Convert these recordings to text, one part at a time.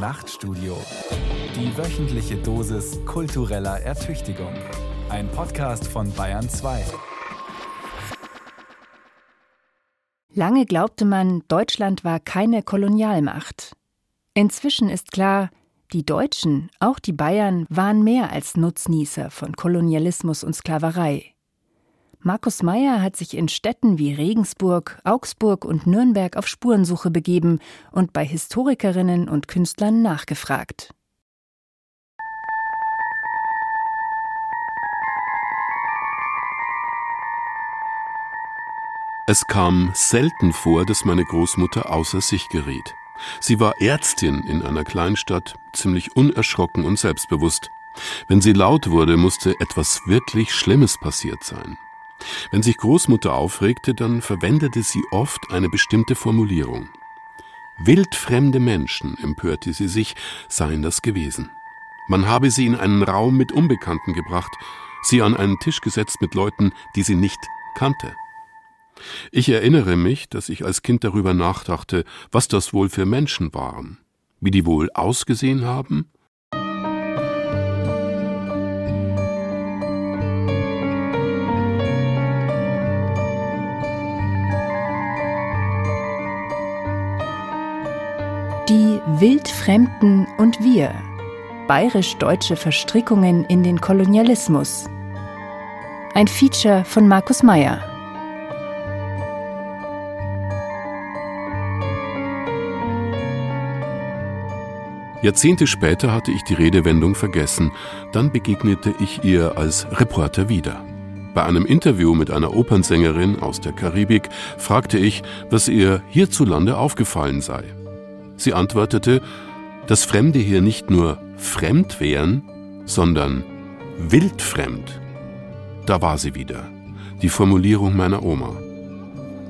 Nachtstudio. Die wöchentliche Dosis kultureller Ertüchtigung. Ein Podcast von Bayern 2. Lange glaubte man, Deutschland war keine Kolonialmacht. Inzwischen ist klar, die Deutschen, auch die Bayern, waren mehr als Nutznießer von Kolonialismus und Sklaverei. Markus Meyer hat sich in Städten wie Regensburg, Augsburg und Nürnberg auf Spurensuche begeben und bei Historikerinnen und Künstlern nachgefragt. Es kam selten vor, dass meine Großmutter außer sich geriet. Sie war Ärztin in einer Kleinstadt, ziemlich unerschrocken und selbstbewusst. Wenn sie laut wurde, musste etwas wirklich Schlimmes passiert sein. Wenn sich Großmutter aufregte, dann verwendete sie oft eine bestimmte Formulierung. Wildfremde Menschen, empörte sie sich, seien das gewesen. Man habe sie in einen Raum mit Unbekannten gebracht, sie an einen Tisch gesetzt mit Leuten, die sie nicht kannte. Ich erinnere mich, dass ich als Kind darüber nachdachte, was das wohl für Menschen waren, wie die wohl ausgesehen haben Wildfremden und wir. Bayerisch-deutsche Verstrickungen in den Kolonialismus. Ein Feature von Markus Meyer. Jahrzehnte später hatte ich die Redewendung vergessen, dann begegnete ich ihr als Reporter wieder. Bei einem Interview mit einer Opernsängerin aus der Karibik fragte ich, was ihr hierzulande aufgefallen sei. Sie antwortete, dass Fremde hier nicht nur fremd wären, sondern wildfremd. Da war sie wieder, die Formulierung meiner Oma.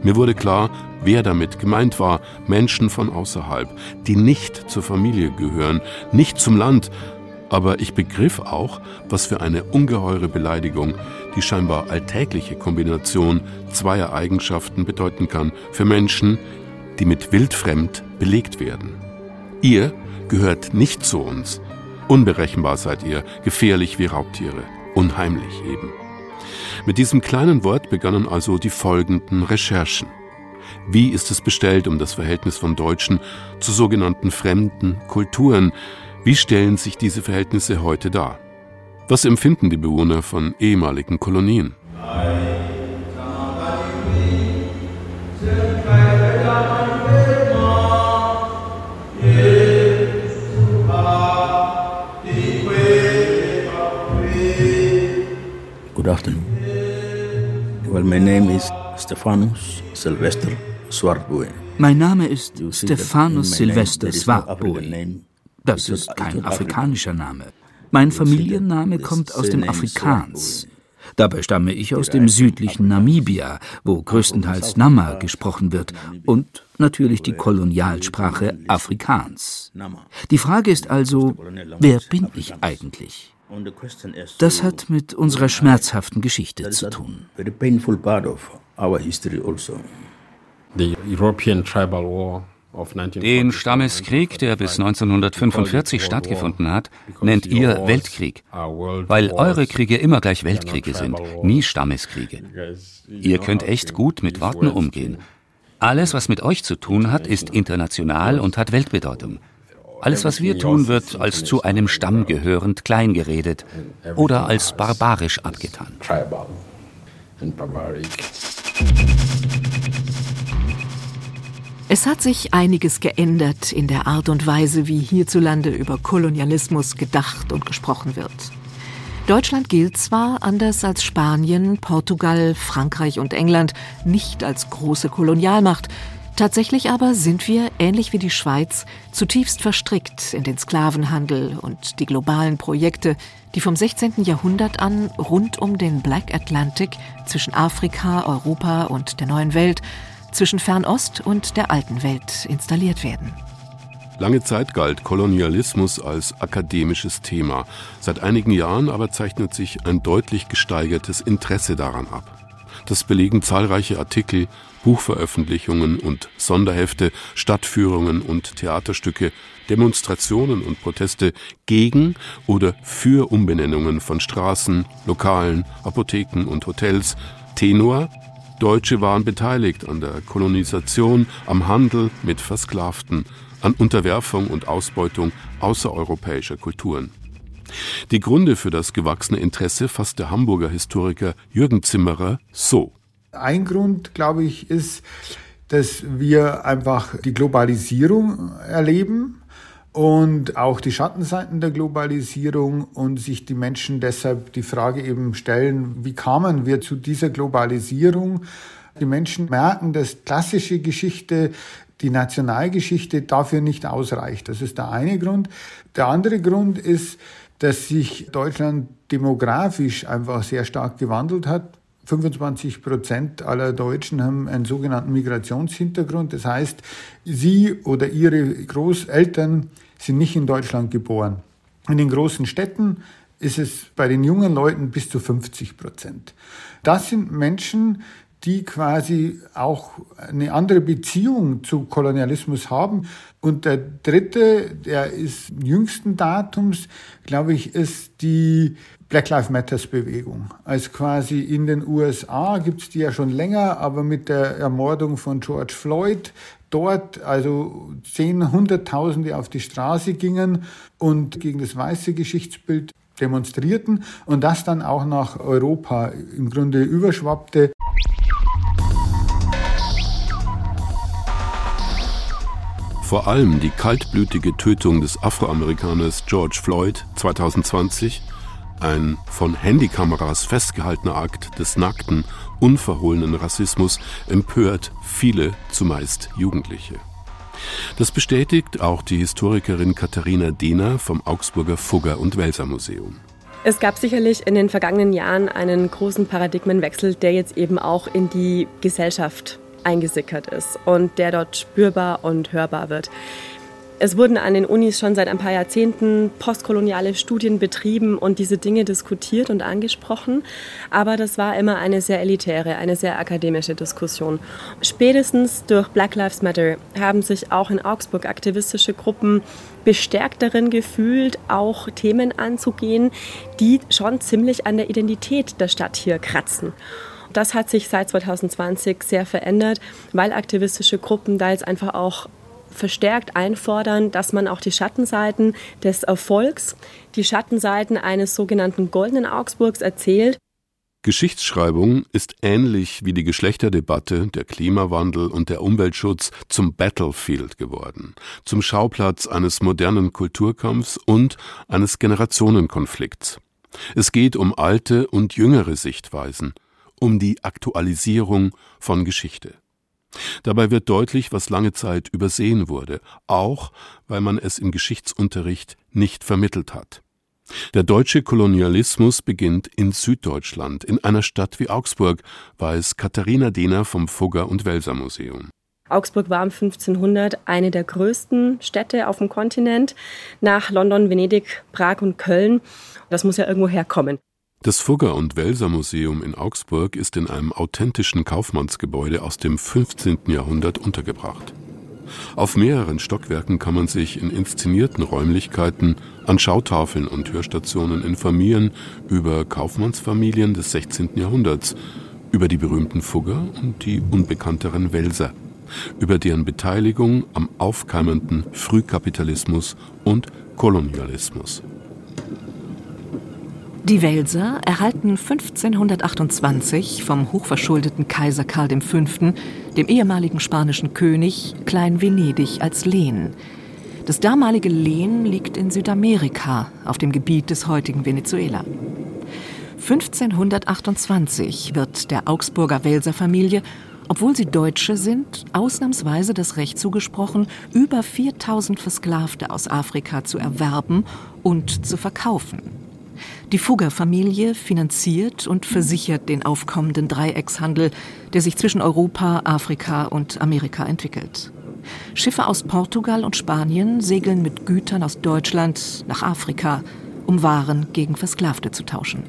Mir wurde klar, wer damit gemeint war, Menschen von außerhalb, die nicht zur Familie gehören, nicht zum Land, aber ich begriff auch, was für eine ungeheure Beleidigung die scheinbar alltägliche Kombination zweier Eigenschaften bedeuten kann für Menschen, die mit wildfremd belegt werden. Ihr gehört nicht zu uns. Unberechenbar seid ihr, gefährlich wie Raubtiere, unheimlich eben. Mit diesem kleinen Wort begannen also die folgenden Recherchen. Wie ist es bestellt um das Verhältnis von Deutschen zu sogenannten fremden Kulturen? Wie stellen sich diese Verhältnisse heute dar? Was empfinden die Bewohner von ehemaligen Kolonien? Good afternoon. Well, my name is Stephanus Sylvester Swartboe. Mein Name ist Stephanus Sylvester Swartboe. Das ist kein afrikanischer Name. Mein Familienname kommt aus dem Afrikaans. Dabei stamme ich aus dem südlichen Namibia, wo größtenteils Nama gesprochen wird und natürlich die Kolonialsprache Afrikaans. Die Frage ist also, wer bin ich eigentlich? Das hat mit unserer schmerzhaften Geschichte zu tun. Den Stammeskrieg, der bis 1945 stattgefunden hat, nennt ihr Weltkrieg, weil eure Kriege immer gleich Weltkriege sind, nie Stammeskriege. Ihr könnt echt gut mit Worten umgehen. Alles, was mit euch zu tun hat, ist international und hat Weltbedeutung. Alles, was wir tun, wird als zu einem Stamm gehörend kleingeredet oder als barbarisch abgetan. Es hat sich einiges geändert in der Art und Weise, wie hierzulande über Kolonialismus gedacht und gesprochen wird. Deutschland gilt zwar, anders als Spanien, Portugal, Frankreich und England, nicht als große Kolonialmacht, Tatsächlich aber sind wir, ähnlich wie die Schweiz, zutiefst verstrickt in den Sklavenhandel und die globalen Projekte, die vom 16. Jahrhundert an rund um den Black Atlantic zwischen Afrika, Europa und der neuen Welt, zwischen Fernost und der alten Welt installiert werden. Lange Zeit galt Kolonialismus als akademisches Thema. Seit einigen Jahren aber zeichnet sich ein deutlich gesteigertes Interesse daran ab. Das belegen zahlreiche Artikel, Buchveröffentlichungen und Sonderhefte, Stadtführungen und Theaterstücke, Demonstrationen und Proteste gegen oder für Umbenennungen von Straßen, Lokalen, Apotheken und Hotels. Tenor Deutsche waren beteiligt an der Kolonisation, am Handel mit Versklavten, an Unterwerfung und Ausbeutung außereuropäischer Kulturen. Die Gründe für das gewachsene Interesse fasst der Hamburger Historiker Jürgen Zimmerer so. Ein Grund, glaube ich, ist, dass wir einfach die Globalisierung erleben und auch die Schattenseiten der Globalisierung und sich die Menschen deshalb die Frage eben stellen, wie kamen wir zu dieser Globalisierung? Die Menschen merken, dass klassische Geschichte die Nationalgeschichte dafür nicht ausreicht. Das ist der eine Grund. Der andere Grund ist, dass sich Deutschland demografisch einfach sehr stark gewandelt hat. 25 Prozent aller Deutschen haben einen sogenannten Migrationshintergrund. Das heißt, sie oder ihre Großeltern sind nicht in Deutschland geboren. In den großen Städten ist es bei den jungen Leuten bis zu 50 Prozent. Das sind Menschen, die quasi auch eine andere Beziehung zu Kolonialismus haben. Und der dritte, der ist jüngsten Datums, glaube ich, ist die Black Lives Matters Bewegung. Als quasi in den USA gibt es die ja schon länger, aber mit der Ermordung von George Floyd dort also zehn, hunderttausende auf die Straße gingen und gegen das weiße Geschichtsbild demonstrierten und das dann auch nach Europa im Grunde überschwappte. Vor allem die kaltblütige Tötung des Afroamerikaners George Floyd 2020, ein von Handykameras festgehaltener Akt des nackten, unverhohlenen Rassismus, empört viele, zumeist Jugendliche. Das bestätigt auch die Historikerin Katharina Dehner vom Augsburger Fugger- und Welser Museum. Es gab sicherlich in den vergangenen Jahren einen großen Paradigmenwechsel, der jetzt eben auch in die Gesellschaft eingesickert ist und der dort spürbar und hörbar wird. Es wurden an den Unis schon seit ein paar Jahrzehnten postkoloniale Studien betrieben und diese Dinge diskutiert und angesprochen. Aber das war immer eine sehr elitäre, eine sehr akademische Diskussion. Spätestens durch Black Lives Matter haben sich auch in Augsburg aktivistische Gruppen bestärkt darin gefühlt, auch Themen anzugehen, die schon ziemlich an der Identität der Stadt hier kratzen. Das hat sich seit 2020 sehr verändert, weil aktivistische Gruppen da jetzt einfach auch verstärkt einfordern, dass man auch die Schattenseiten des Erfolgs, die Schattenseiten eines sogenannten goldenen Augsburgs erzählt. Geschichtsschreibung ist ähnlich wie die Geschlechterdebatte, der Klimawandel und der Umweltschutz zum Battlefield geworden, zum Schauplatz eines modernen Kulturkampfs und eines Generationenkonflikts. Es geht um alte und jüngere Sichtweisen, um die Aktualisierung von Geschichte. Dabei wird deutlich, was lange Zeit übersehen wurde, auch weil man es im Geschichtsunterricht nicht vermittelt hat. Der deutsche Kolonialismus beginnt in Süddeutschland, in einer Stadt wie Augsburg, weiß Katharina Dehner vom Fugger- und Welser Museum. Augsburg war um 1500 eine der größten Städte auf dem Kontinent, nach London, Venedig, Prag und Köln. Das muss ja irgendwo herkommen. Das Fugger- und Welser Museum in Augsburg ist in einem authentischen Kaufmannsgebäude aus dem 15. Jahrhundert untergebracht. Auf mehreren Stockwerken kann man sich in inszenierten Räumlichkeiten an Schautafeln und Hörstationen informieren über Kaufmannsfamilien des 16. Jahrhunderts, über die berühmten Fugger und die unbekannteren Welser, über deren Beteiligung am aufkeimenden Frühkapitalismus und Kolonialismus. Die Welser erhalten 1528 vom hochverschuldeten Kaiser Karl V., dem ehemaligen spanischen König, Klein-Venedig als Lehen. Das damalige Lehen liegt in Südamerika, auf dem Gebiet des heutigen Venezuela. 1528 wird der Augsburger Welser-Familie, obwohl sie Deutsche sind, ausnahmsweise das Recht zugesprochen, über 4000 Versklavte aus Afrika zu erwerben und zu verkaufen. Die Fugger-Familie finanziert und versichert den aufkommenden Dreieckshandel, der sich zwischen Europa, Afrika und Amerika entwickelt. Schiffe aus Portugal und Spanien segeln mit Gütern aus Deutschland nach Afrika, um Waren gegen Versklavte zu tauschen.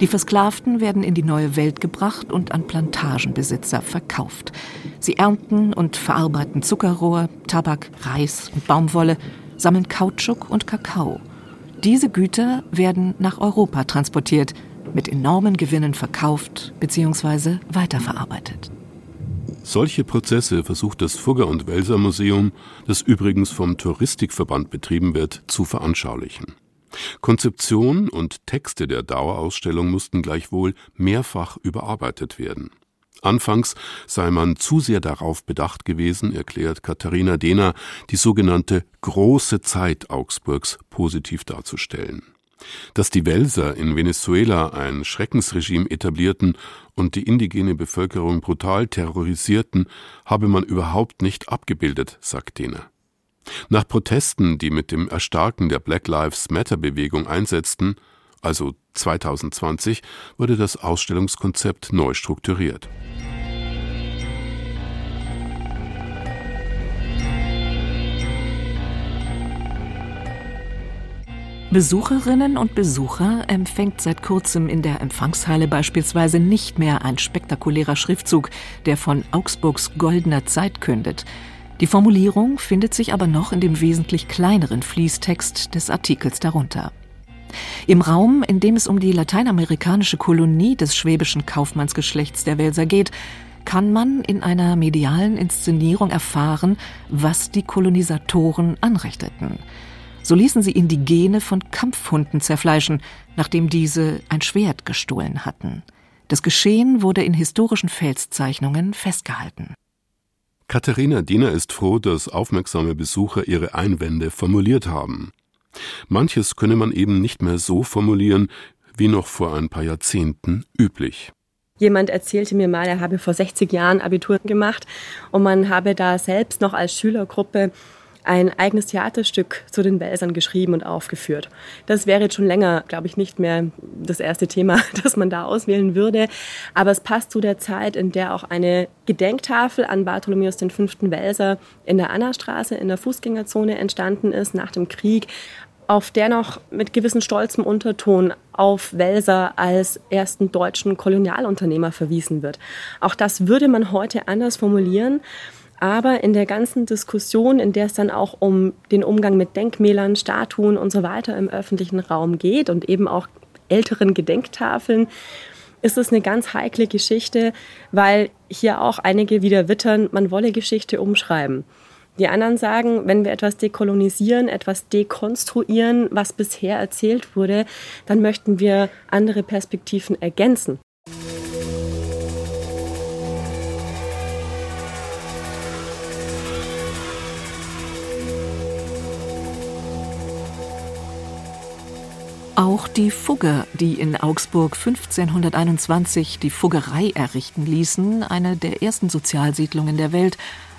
Die Versklavten werden in die neue Welt gebracht und an Plantagenbesitzer verkauft. Sie ernten und verarbeiten Zuckerrohr, Tabak, Reis und Baumwolle, sammeln Kautschuk und Kakao. Diese Güter werden nach Europa transportiert, mit enormen Gewinnen verkauft bzw. weiterverarbeitet. Solche Prozesse versucht das Fugger- und Welser Museum, das übrigens vom Touristikverband betrieben wird, zu veranschaulichen. Konzeption und Texte der Dauerausstellung mussten gleichwohl mehrfach überarbeitet werden. Anfangs sei man zu sehr darauf bedacht gewesen, erklärt Katharina Dehner, die sogenannte große Zeit Augsburgs positiv darzustellen. Dass die Welser in Venezuela ein Schreckensregime etablierten und die indigene Bevölkerung brutal terrorisierten, habe man überhaupt nicht abgebildet, sagt Dehner. Nach Protesten, die mit dem Erstarken der Black Lives Matter Bewegung einsetzten, also 2020, wurde das Ausstellungskonzept neu strukturiert. Besucherinnen und Besucher empfängt seit kurzem in der Empfangshalle beispielsweise nicht mehr ein spektakulärer Schriftzug, der von Augsburgs goldener Zeit kündet. Die Formulierung findet sich aber noch in dem wesentlich kleineren Fließtext des Artikels darunter. Im Raum, in dem es um die lateinamerikanische Kolonie des schwäbischen Kaufmannsgeschlechts der Welser geht, kann man in einer medialen Inszenierung erfahren, was die Kolonisatoren anrichteten. So ließen sie Indigene von Kampfhunden zerfleischen, nachdem diese ein Schwert gestohlen hatten. Das Geschehen wurde in historischen Felszeichnungen festgehalten. Katharina Diener ist froh, dass aufmerksame Besucher ihre Einwände formuliert haben. Manches könne man eben nicht mehr so formulieren, wie noch vor ein paar Jahrzehnten üblich. Jemand erzählte mir mal, er habe vor 60 Jahren Abitur gemacht und man habe da selbst noch als Schülergruppe ein eigenes Theaterstück zu den Welsern geschrieben und aufgeführt. Das wäre jetzt schon länger, glaube ich, nicht mehr das erste Thema, das man da auswählen würde. Aber es passt zu der Zeit, in der auch eine Gedenktafel an Bartholomäus V. Welser in der Annastraße in der Fußgängerzone entstanden ist nach dem Krieg auf der noch mit gewissem stolzem Unterton auf Welser als ersten deutschen Kolonialunternehmer verwiesen wird. Auch das würde man heute anders formulieren. Aber in der ganzen Diskussion, in der es dann auch um den Umgang mit Denkmälern, Statuen und so weiter im öffentlichen Raum geht und eben auch älteren Gedenktafeln, ist es eine ganz heikle Geschichte, weil hier auch einige wieder wittern, man wolle Geschichte umschreiben. Die anderen sagen, wenn wir etwas dekolonisieren, etwas dekonstruieren, was bisher erzählt wurde, dann möchten wir andere Perspektiven ergänzen. Auch die Fugger, die in Augsburg 1521 die Fuggerei errichten ließen, eine der ersten Sozialsiedlungen der Welt,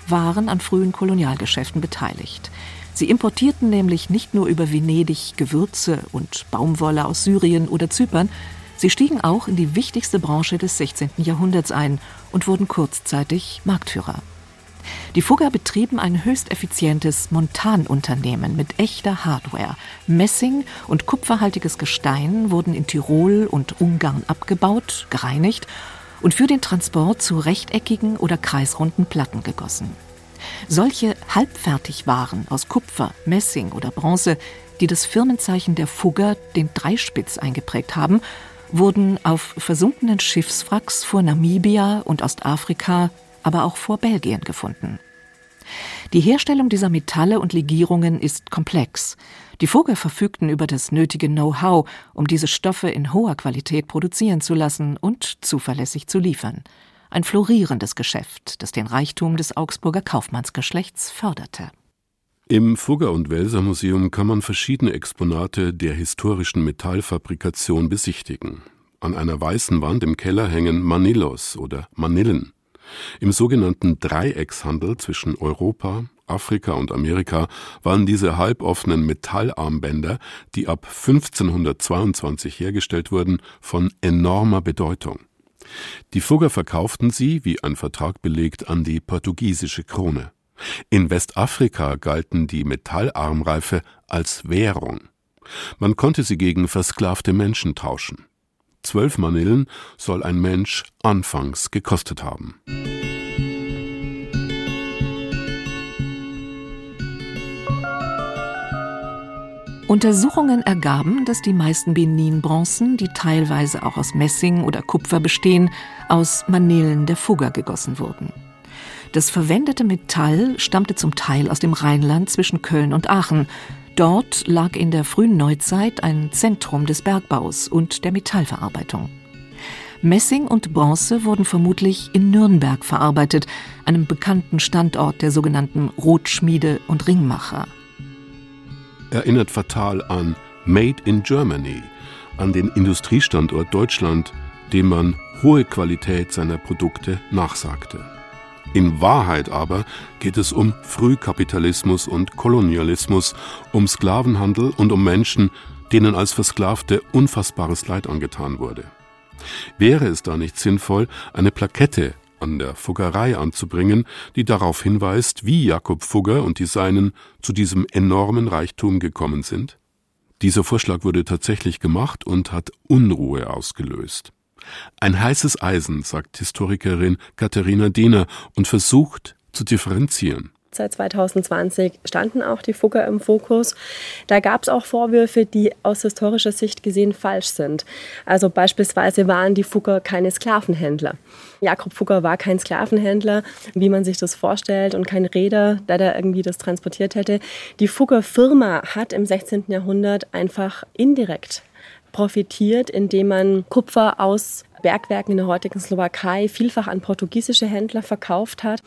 waren an frühen Kolonialgeschäften beteiligt. Sie importierten nämlich nicht nur über Venedig Gewürze und Baumwolle aus Syrien oder Zypern, sie stiegen auch in die wichtigste Branche des 16. Jahrhunderts ein und wurden kurzzeitig Marktführer. Die Fugger betrieben ein höchst effizientes Montanunternehmen mit echter Hardware. Messing und kupferhaltiges Gestein wurden in Tirol und Ungarn abgebaut, gereinigt und für den Transport zu rechteckigen oder kreisrunden Platten gegossen. Solche Halbfertigwaren aus Kupfer, Messing oder Bronze, die das Firmenzeichen der Fugger, den Dreispitz, eingeprägt haben, wurden auf versunkenen Schiffswracks vor Namibia und Ostafrika aber auch vor Belgien gefunden. Die Herstellung dieser Metalle und Legierungen ist komplex. Die Vogel verfügten über das nötige Know-how, um diese Stoffe in hoher Qualität produzieren zu lassen und zuverlässig zu liefern. Ein florierendes Geschäft, das den Reichtum des Augsburger Kaufmannsgeschlechts förderte. Im Fugger- und Welser Museum kann man verschiedene Exponate der historischen Metallfabrikation besichtigen. An einer weißen Wand im Keller hängen Manillos oder Manillen. Im sogenannten Dreieckshandel zwischen Europa, Afrika und Amerika waren diese halboffenen Metallarmbänder, die ab 1522 hergestellt wurden, von enormer Bedeutung. Die Fugger verkauften sie, wie ein Vertrag belegt, an die portugiesische Krone. In Westafrika galten die Metallarmreife als Währung. Man konnte sie gegen versklavte Menschen tauschen. Zwölf Manillen soll ein Mensch anfangs gekostet haben. Untersuchungen ergaben, dass die meisten Benin-Bronzen, die teilweise auch aus Messing oder Kupfer bestehen, aus Manillen der Fugger gegossen wurden. Das verwendete Metall stammte zum Teil aus dem Rheinland zwischen Köln und Aachen. Dort lag in der frühen Neuzeit ein Zentrum des Bergbaus und der Metallverarbeitung. Messing und Bronze wurden vermutlich in Nürnberg verarbeitet, einem bekannten Standort der sogenannten Rotschmiede und Ringmacher erinnert fatal an Made in Germany, an den Industriestandort Deutschland, dem man hohe Qualität seiner Produkte nachsagte. In Wahrheit aber geht es um Frühkapitalismus und Kolonialismus, um Sklavenhandel und um Menschen, denen als Versklavte unfassbares Leid angetan wurde. Wäre es da nicht sinnvoll, eine Plakette an der Fuggerei anzubringen, die darauf hinweist, wie Jakob Fugger und die Seinen zu diesem enormen Reichtum gekommen sind? Dieser Vorschlag wurde tatsächlich gemacht und hat Unruhe ausgelöst. Ein heißes Eisen, sagt Historikerin Katharina Diener und versucht zu differenzieren. Seit 2020 standen auch die Fugger im Fokus. Da gab es auch Vorwürfe, die aus historischer Sicht gesehen falsch sind. Also beispielsweise waren die Fugger keine Sklavenhändler. Jakob Fugger war kein Sklavenhändler, wie man sich das vorstellt, und kein Räder, der da irgendwie das transportiert hätte. Die Fugger Firma hat im 16. Jahrhundert einfach indirekt profitiert, indem man Kupfer aus Bergwerken in der heutigen Slowakei vielfach an portugiesische Händler verkauft hat.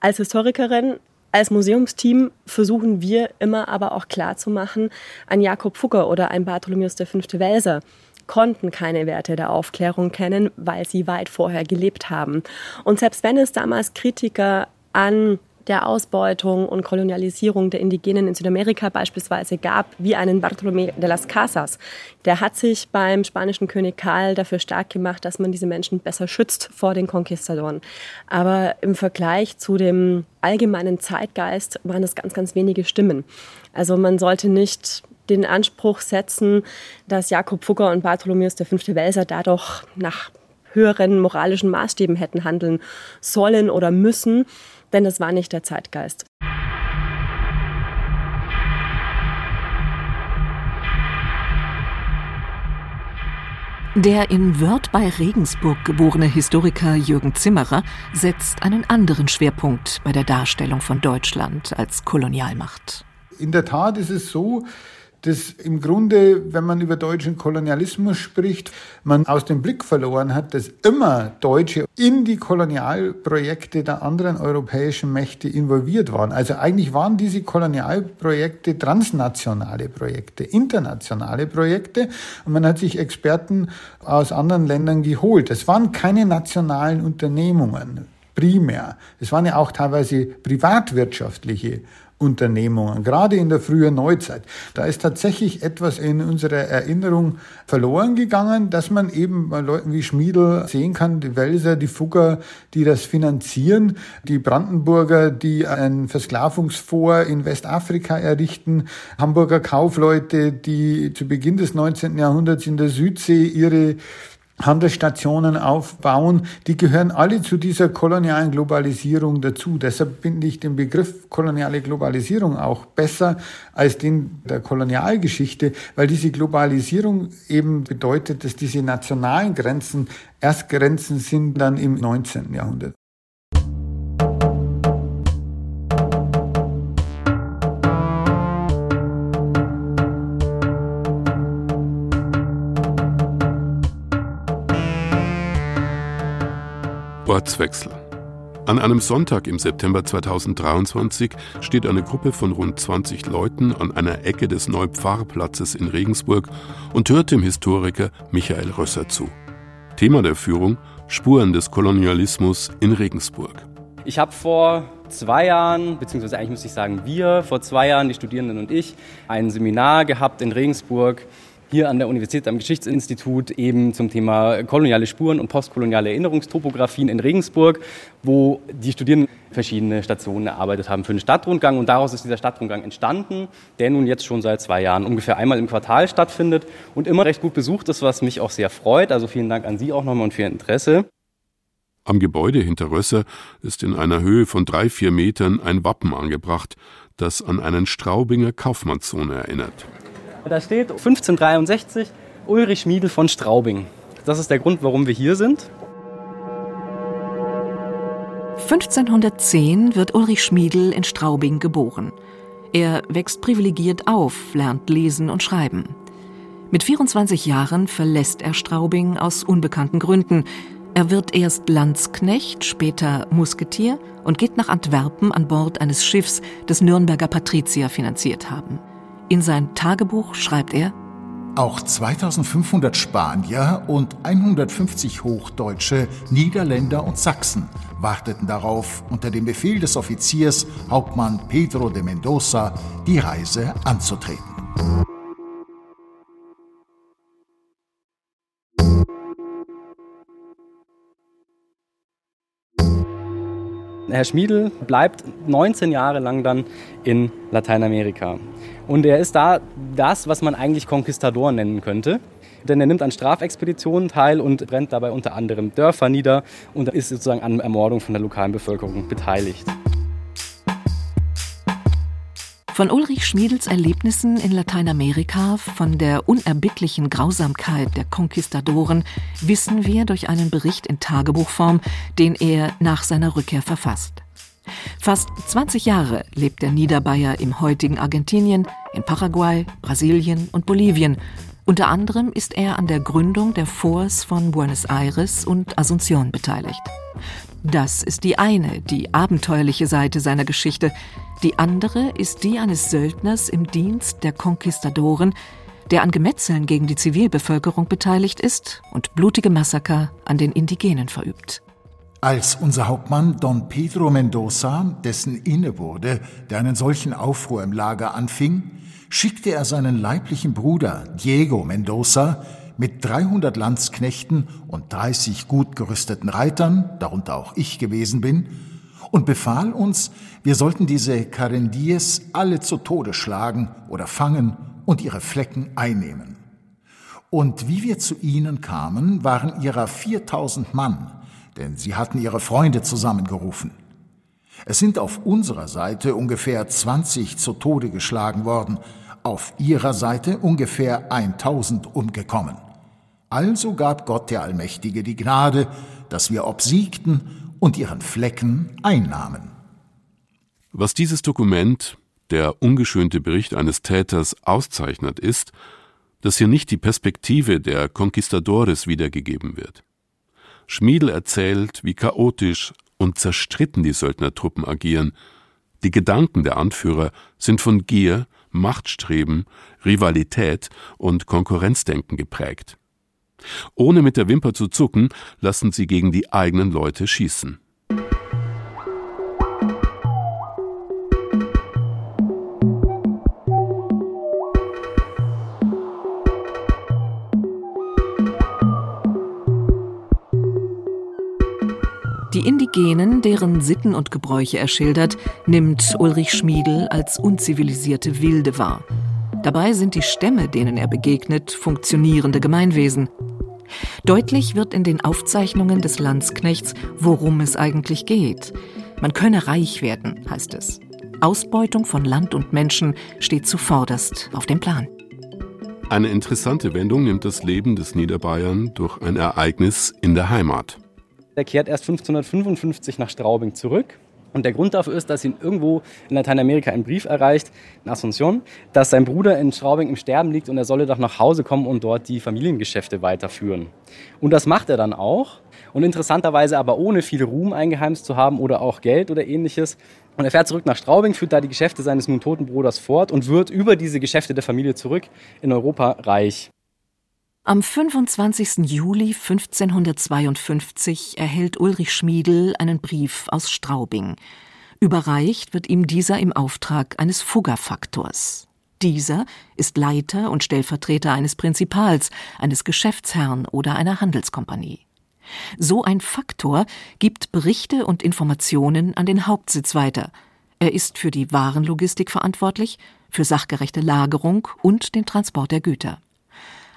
Als Historikerin als Museumsteam versuchen wir immer aber auch klarzumachen, ein Jakob Fugger oder ein Bartholomäus V. Welser konnten keine Werte der Aufklärung kennen, weil sie weit vorher gelebt haben. Und selbst wenn es damals Kritiker an der Ausbeutung und Kolonialisierung der Indigenen in Südamerika beispielsweise gab, wie einen Bartolomé de las Casas. Der hat sich beim spanischen König Karl dafür stark gemacht, dass man diese Menschen besser schützt vor den Konquistadoren. Aber im Vergleich zu dem allgemeinen Zeitgeist waren das ganz, ganz wenige Stimmen. Also man sollte nicht den Anspruch setzen, dass Jakob Fugger und Bartholomäus V. Welser dadurch nach höheren moralischen Maßstäben hätten handeln sollen oder müssen denn es war nicht der Zeitgeist. Der in Wörth bei Regensburg geborene Historiker Jürgen Zimmerer setzt einen anderen Schwerpunkt bei der Darstellung von Deutschland als Kolonialmacht. In der Tat ist es so, dass im Grunde, wenn man über deutschen Kolonialismus spricht, man aus dem Blick verloren hat, dass immer Deutsche in die Kolonialprojekte der anderen europäischen Mächte involviert waren. Also eigentlich waren diese Kolonialprojekte transnationale Projekte, internationale Projekte und man hat sich Experten aus anderen Ländern geholt. Es waren keine nationalen Unternehmungen primär. Es waren ja auch teilweise privatwirtschaftliche Unternehmungen, gerade in der frühen Neuzeit. Da ist tatsächlich etwas in unserer Erinnerung verloren gegangen, dass man eben bei Leuten wie Schmiedel sehen kann, die Welser, die Fugger, die das finanzieren, die Brandenburger, die ein Versklavungsfonds in Westafrika errichten, Hamburger Kaufleute, die zu Beginn des 19. Jahrhunderts in der Südsee ihre Handelsstationen aufbauen, die gehören alle zu dieser kolonialen Globalisierung dazu. Deshalb finde ich den Begriff koloniale Globalisierung auch besser als den der Kolonialgeschichte, weil diese Globalisierung eben bedeutet, dass diese nationalen Grenzen erst Grenzen sind dann im 19. Jahrhundert. Ortswechsel. An einem Sonntag im September 2023 steht eine Gruppe von rund 20 Leuten an einer Ecke des Neupfarrplatzes in Regensburg und hört dem Historiker Michael Rösser zu. Thema der Führung Spuren des Kolonialismus in Regensburg. Ich habe vor zwei Jahren, beziehungsweise eigentlich muss ich sagen wir, vor zwei Jahren, die Studierenden und ich, ein Seminar gehabt in Regensburg hier an der Universität am Geschichtsinstitut eben zum Thema koloniale Spuren und postkoloniale Erinnerungstopographien in Regensburg, wo die Studierenden verschiedene Stationen erarbeitet haben für den Stadtrundgang. Und daraus ist dieser Stadtrundgang entstanden, der nun jetzt schon seit zwei Jahren ungefähr einmal im Quartal stattfindet und immer recht gut besucht ist, was mich auch sehr freut. Also vielen Dank an Sie auch nochmal und für Ihr Interesse. Am Gebäude hinter Rösser ist in einer Höhe von drei, vier Metern ein Wappen angebracht, das an einen Straubinger Kaufmannssohn erinnert. Da steht 1563 Ulrich Schmiedel von Straubing. Das ist der Grund, warum wir hier sind. 1510 wird Ulrich Schmiedel in Straubing geboren. Er wächst privilegiert auf, lernt lesen und schreiben. Mit 24 Jahren verlässt er Straubing aus unbekannten Gründen. Er wird erst Landsknecht, später Musketier und geht nach Antwerpen an Bord eines Schiffs, das Nürnberger Patrizier finanziert haben. In sein Tagebuch schreibt er, auch 2500 Spanier und 150 Hochdeutsche, Niederländer und Sachsen warteten darauf, unter dem Befehl des Offiziers Hauptmann Pedro de Mendoza die Reise anzutreten. Herr Schmiedel bleibt 19 Jahre lang dann in Lateinamerika. Und er ist da das, was man eigentlich Konquistador nennen könnte. Denn er nimmt an Strafexpeditionen teil und brennt dabei unter anderem Dörfer nieder und ist sozusagen an Ermordung von der lokalen Bevölkerung beteiligt. Von Ulrich Schmiedels Erlebnissen in Lateinamerika, von der unerbittlichen Grausamkeit der Konquistadoren, wissen wir durch einen Bericht in Tagebuchform, den er nach seiner Rückkehr verfasst. Fast 20 Jahre lebt der Niederbayer im heutigen Argentinien, in Paraguay, Brasilien und Bolivien. Unter anderem ist er an der Gründung der Forts von Buenos Aires und Asunción beteiligt. Das ist die eine, die abenteuerliche Seite seiner Geschichte. Die andere ist die eines Söldners im Dienst der Konquistadoren, der an Gemetzeln gegen die Zivilbevölkerung beteiligt ist und blutige Massaker an den Indigenen verübt. Als unser Hauptmann Don Pedro Mendoza, dessen inne wurde, der einen solchen Aufruhr im Lager anfing, schickte er seinen leiblichen Bruder Diego Mendoza mit 300 Landsknechten und 30 gut gerüsteten Reitern, darunter auch ich gewesen bin, und befahl uns, wir sollten diese Carendiers alle zu Tode schlagen oder fangen und ihre Flecken einnehmen. Und wie wir zu ihnen kamen, waren ihrer 4000 Mann, denn sie hatten ihre Freunde zusammengerufen. Es sind auf unserer Seite ungefähr 20 zu Tode geschlagen worden, auf ihrer Seite ungefähr 1000 umgekommen. Also gab Gott der Allmächtige die Gnade, dass wir obsiegten und ihren Flecken einnahmen. Was dieses Dokument, der ungeschönte Bericht eines Täters, auszeichnet, ist, dass hier nicht die Perspektive der Conquistadores wiedergegeben wird. Schmiedel erzählt, wie chaotisch und zerstritten die Söldnertruppen agieren. Die Gedanken der Anführer sind von Gier, Machtstreben, Rivalität und Konkurrenzdenken geprägt. Ohne mit der Wimper zu zucken, lassen sie gegen die eigenen Leute schießen. Die Indigenen, deren Sitten und Gebräuche er schildert, nimmt Ulrich Schmiedel als unzivilisierte Wilde wahr. Dabei sind die Stämme, denen er begegnet, funktionierende Gemeinwesen. Deutlich wird in den Aufzeichnungen des Landsknechts, worum es eigentlich geht. Man könne reich werden, heißt es. Ausbeutung von Land und Menschen steht zuvorderst auf dem Plan. Eine interessante Wendung nimmt das Leben des Niederbayern durch ein Ereignis in der Heimat. Er kehrt erst 1555 nach Straubing zurück. Und der Grund dafür ist, dass ihn irgendwo in Lateinamerika ein Brief erreicht, in Asunción, dass sein Bruder in Straubing im Sterben liegt und er solle doch nach Hause kommen und dort die Familiengeschäfte weiterführen. Und das macht er dann auch. Und interessanterweise aber ohne viel Ruhm eingeheimst zu haben oder auch Geld oder ähnliches. Und er fährt zurück nach Straubing, führt da die Geschäfte seines nun toten Bruders fort und wird über diese Geschäfte der Familie zurück in Europa reich. Am 25. Juli 1552 erhält Ulrich Schmiedel einen Brief aus Straubing. Überreicht wird ihm dieser im Auftrag eines Fuggerfaktors. Dieser ist Leiter und Stellvertreter eines Prinzipals, eines Geschäftsherrn oder einer Handelskompanie. So ein Faktor gibt Berichte und Informationen an den Hauptsitz weiter. Er ist für die Warenlogistik verantwortlich, für sachgerechte Lagerung und den Transport der Güter.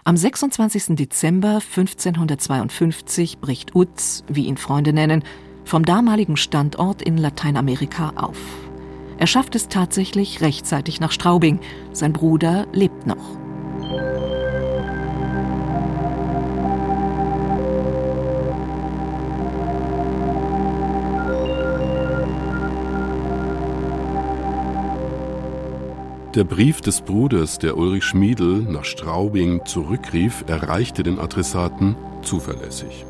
Am 26. Dezember 1552 bricht Utz, wie ihn Freunde nennen, vom damaligen Standort in Lateinamerika auf. Er schafft es tatsächlich rechtzeitig nach Straubing. Sein Bruder lebt noch. Der Brief des Bruders, der Ulrich Schmiedel nach Straubing zurückrief, erreichte den Adressaten zuverlässig.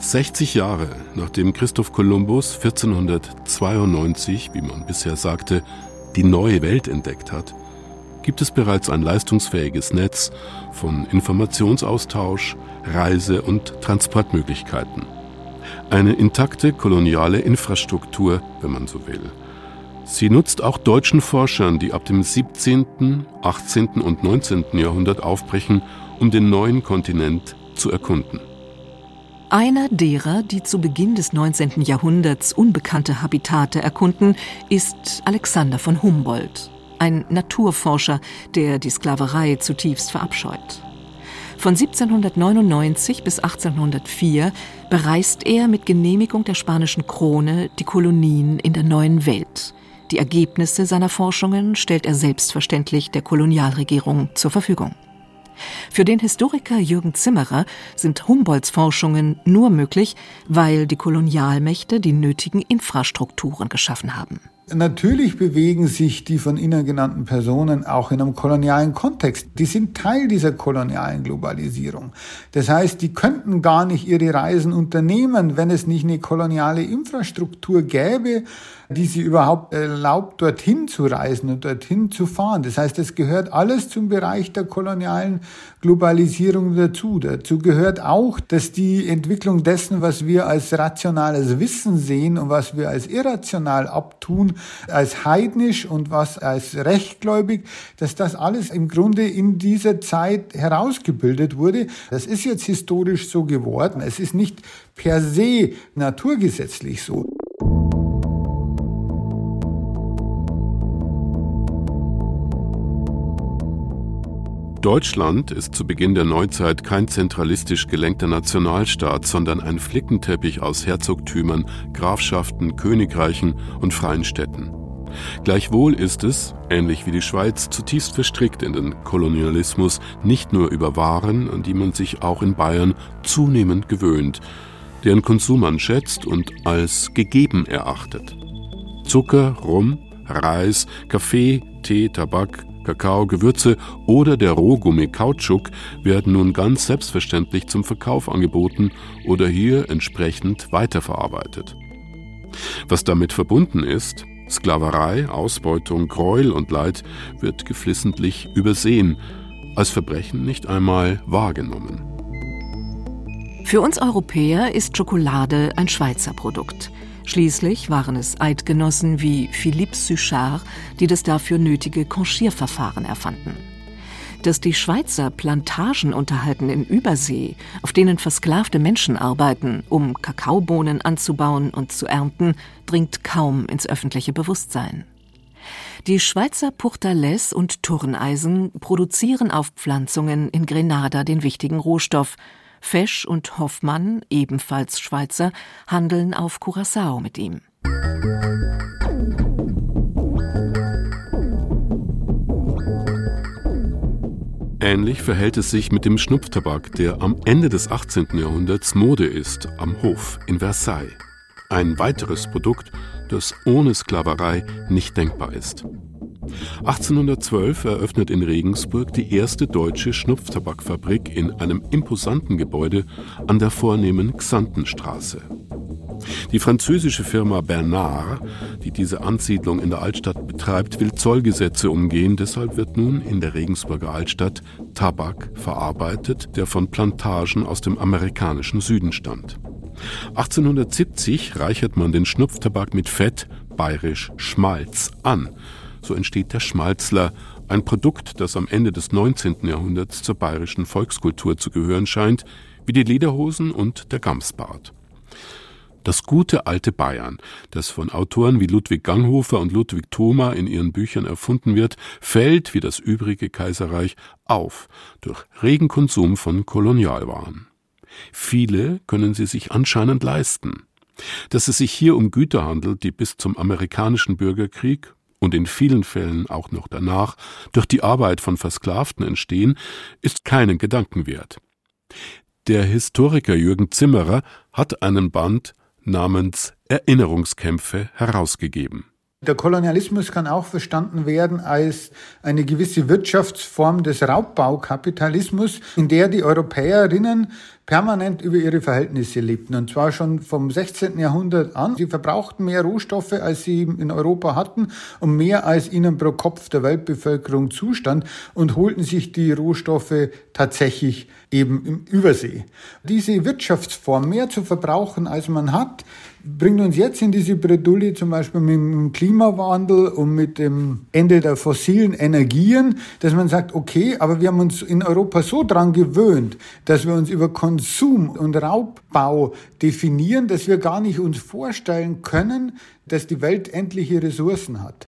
60 Jahre nachdem Christoph Kolumbus 1492, wie man bisher sagte, die neue Welt entdeckt hat, gibt es bereits ein leistungsfähiges Netz von Informationsaustausch, Reise- und Transportmöglichkeiten. Eine intakte koloniale Infrastruktur, wenn man so will. Sie nutzt auch deutschen Forschern, die ab dem 17., 18. und 19. Jahrhundert aufbrechen, um den neuen Kontinent zu erkunden. Einer derer, die zu Beginn des 19. Jahrhunderts unbekannte Habitate erkunden, ist Alexander von Humboldt, ein Naturforscher, der die Sklaverei zutiefst verabscheut. Von 1799 bis 1804 bereist er mit Genehmigung der spanischen Krone die Kolonien in der neuen Welt, die Ergebnisse seiner Forschungen stellt er selbstverständlich der Kolonialregierung zur Verfügung. Für den Historiker Jürgen Zimmerer sind Humboldts Forschungen nur möglich, weil die Kolonialmächte die nötigen Infrastrukturen geschaffen haben. Natürlich bewegen sich die von Ihnen genannten Personen auch in einem kolonialen Kontext. Die sind Teil dieser kolonialen Globalisierung. Das heißt, die könnten gar nicht ihre Reisen unternehmen, wenn es nicht eine koloniale Infrastruktur gäbe, die sie überhaupt erlaubt, dorthin zu reisen und dorthin zu fahren. Das heißt, es gehört alles zum Bereich der kolonialen Globalisierung dazu. Dazu gehört auch, dass die Entwicklung dessen, was wir als rationales Wissen sehen und was wir als irrational abtun, als heidnisch und was als rechtgläubig, dass das alles im Grunde in dieser Zeit herausgebildet wurde. Das ist jetzt historisch so geworden. Es ist nicht per se naturgesetzlich so. Deutschland ist zu Beginn der Neuzeit kein zentralistisch gelenkter Nationalstaat, sondern ein Flickenteppich aus Herzogtümern, Grafschaften, Königreichen und freien Städten. Gleichwohl ist es, ähnlich wie die Schweiz, zutiefst verstrickt in den Kolonialismus, nicht nur über Waren, an die man sich auch in Bayern zunehmend gewöhnt, deren Konsum man schätzt und als gegeben erachtet. Zucker, Rum, Reis, Kaffee, Tee, Tabak, Kakao, Gewürze oder der Rohgummi Kautschuk werden nun ganz selbstverständlich zum Verkauf angeboten oder hier entsprechend weiterverarbeitet. Was damit verbunden ist, Sklaverei, Ausbeutung, Gräuel und Leid, wird geflissentlich übersehen, als Verbrechen nicht einmal wahrgenommen. Für uns Europäer ist Schokolade ein Schweizer Produkt. Schließlich waren es Eidgenossen wie Philippe Suchard, die das dafür nötige Conchierverfahren erfanden. Dass die Schweizer Plantagen unterhalten in Übersee, auf denen versklavte Menschen arbeiten, um Kakaobohnen anzubauen und zu ernten, dringt kaum ins öffentliche Bewusstsein. Die Schweizer Pourtalès und Turneisen produzieren auf Pflanzungen in Grenada den wichtigen Rohstoff, Fesch und Hoffmann, ebenfalls Schweizer, handeln auf Curaçao mit ihm. Ähnlich verhält es sich mit dem Schnupftabak, der am Ende des 18. Jahrhunderts Mode ist, am Hof in Versailles. Ein weiteres Produkt, das ohne Sklaverei nicht denkbar ist. 1812 eröffnet in Regensburg die erste deutsche Schnupftabakfabrik in einem imposanten Gebäude an der vornehmen Xantenstraße. Die französische Firma Bernard, die diese Ansiedlung in der Altstadt betreibt, will Zollgesetze umgehen. Deshalb wird nun in der Regensburger Altstadt Tabak verarbeitet, der von Plantagen aus dem amerikanischen Süden stammt. 1870 reichert man den Schnupftabak mit Fett, bayerisch Schmalz, an so entsteht der Schmalzler ein Produkt, das am Ende des 19. Jahrhunderts zur bayerischen Volkskultur zu gehören scheint, wie die Lederhosen und der Gamsbart. Das gute alte Bayern, das von Autoren wie Ludwig Ganghofer und Ludwig Thoma in ihren Büchern erfunden wird, fällt wie das übrige Kaiserreich auf durch regen Konsum von Kolonialwaren. Viele können sie sich anscheinend leisten. Dass es sich hier um Güter handelt, die bis zum amerikanischen Bürgerkrieg und in vielen Fällen auch noch danach durch die Arbeit von Versklavten entstehen, ist keinen Gedanken wert. Der Historiker Jürgen Zimmerer hat einen Band namens Erinnerungskämpfe herausgegeben. Der Kolonialismus kann auch verstanden werden als eine gewisse Wirtschaftsform des Raubbaukapitalismus, in der die Europäerinnen permanent über ihre Verhältnisse lebten. Und zwar schon vom 16. Jahrhundert an. Sie verbrauchten mehr Rohstoffe, als sie in Europa hatten und mehr als ihnen pro Kopf der Weltbevölkerung zustand und holten sich die Rohstoffe tatsächlich eben im Übersee. Diese Wirtschaftsform, mehr zu verbrauchen, als man hat, bringt uns jetzt in diese Bredouille zum Beispiel mit dem Klimawandel und mit dem Ende der fossilen Energien, dass man sagt, okay, aber wir haben uns in Europa so dran gewöhnt, dass wir uns über Konsum und Raubbau definieren, dass wir gar nicht uns vorstellen können, dass die Welt endliche Ressourcen hat.